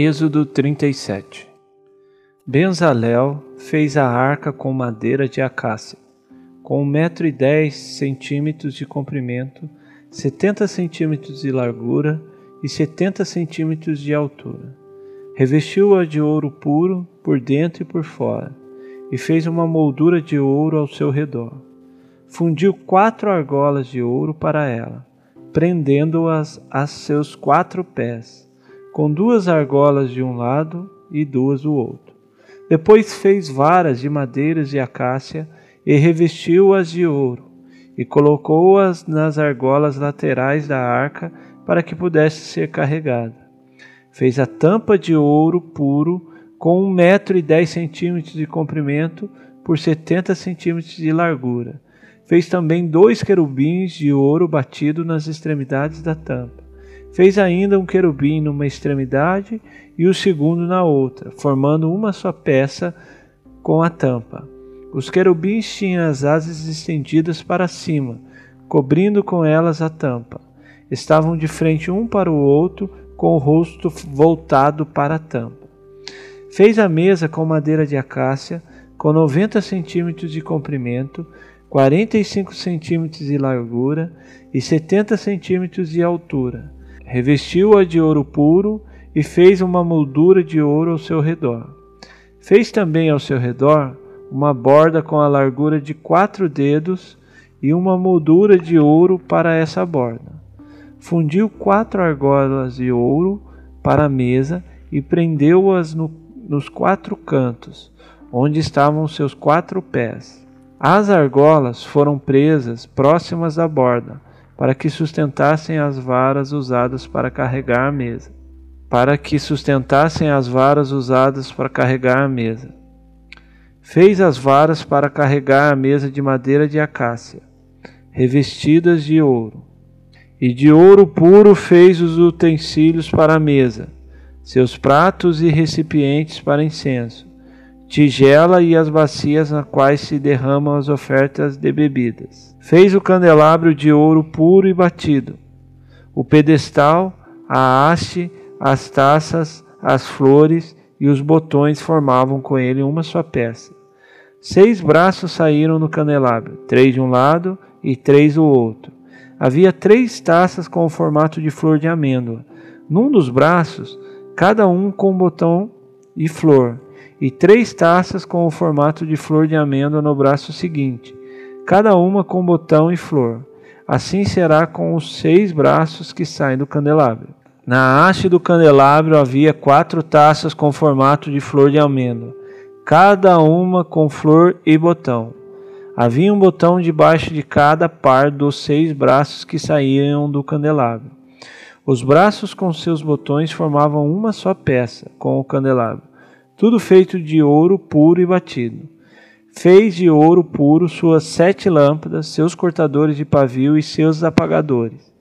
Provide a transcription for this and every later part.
Êxodo 37 Benzalel fez a arca com madeira de acácia, com um metro e dez centímetros de comprimento, setenta centímetros de largura e setenta centímetros de altura. Revestiu-a de ouro puro por dentro e por fora, e fez uma moldura de ouro ao seu redor. Fundiu quatro argolas de ouro para ela, prendendo-as a seus quatro pés com duas argolas de um lado e duas do outro. Depois fez varas de madeiras de acácia e revestiu-as de ouro, e colocou-as nas argolas laterais da arca para que pudesse ser carregada. Fez a tampa de ouro puro com um metro e dez centímetros de comprimento por setenta centímetros de largura. Fez também dois querubins de ouro batido nas extremidades da tampa. Fez ainda um querubim numa extremidade e o segundo na outra, formando uma só peça com a tampa. Os querubins tinham as asas estendidas para cima, cobrindo com elas a tampa. Estavam de frente um para o outro, com o rosto voltado para a tampa. Fez a mesa com madeira de acácia, com 90 centímetros de comprimento, 45 centímetros de largura e 70 centímetros de altura revestiu-a de ouro puro e fez uma moldura de ouro ao seu redor. Fez também ao seu redor uma borda com a largura de quatro dedos e uma moldura de ouro para essa borda. Fundiu quatro argolas de ouro para a mesa e prendeu-as no, nos quatro cantos, onde estavam seus quatro pés. As argolas foram presas próximas da borda, para que sustentassem as varas usadas para carregar a mesa. Para que sustentassem as varas usadas para carregar a mesa. Fez as varas para carregar a mesa de madeira de acácia, revestidas de ouro. E de ouro puro fez os utensílios para a mesa, seus pratos e recipientes para incenso, tigela e as bacias na quais se derramam as ofertas de bebidas. Fez o candelabro de ouro puro e batido, o pedestal, a haste, as taças, as flores e os botões formavam com ele uma só peça. Seis braços saíram no candelabro, três de um lado e três do outro. Havia três taças com o formato de flor de amêndoa. Num dos braços, cada um com um botão e flor e três taças com o formato de flor de amêndoa no braço seguinte, cada uma com botão e flor. Assim será com os seis braços que saem do candelabro. Na haste do candelabro havia quatro taças com formato de flor de amêndoa, cada uma com flor e botão. Havia um botão debaixo de cada par dos seis braços que saíam do candelabro. Os braços com seus botões formavam uma só peça com o candelabro tudo feito de ouro puro e batido. Fez de ouro puro suas sete lâmpadas, seus cortadores de pavio e seus apagadores.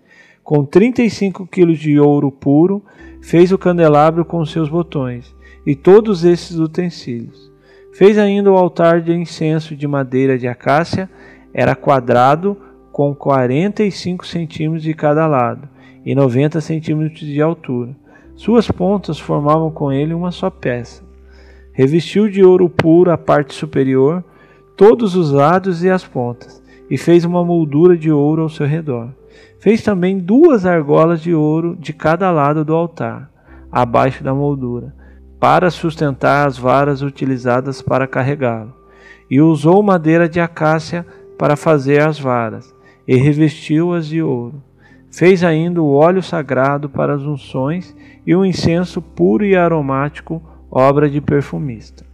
Com trinta e cinco quilos de ouro puro, fez o candelabro com seus botões e todos esses utensílios. Fez ainda o altar de incenso de madeira de acácia, era quadrado, com quarenta e cinco centímetros de cada lado e noventa centímetros de altura. Suas pontas formavam com ele uma só peça revestiu de ouro puro a parte superior, todos os lados e as pontas, e fez uma moldura de ouro ao seu redor. Fez também duas argolas de ouro de cada lado do altar, abaixo da moldura, para sustentar as varas utilizadas para carregá-lo. E usou madeira de acácia para fazer as varas, e revestiu-as de ouro. Fez ainda o óleo sagrado para as unções e o incenso puro e aromático obra de perfumista.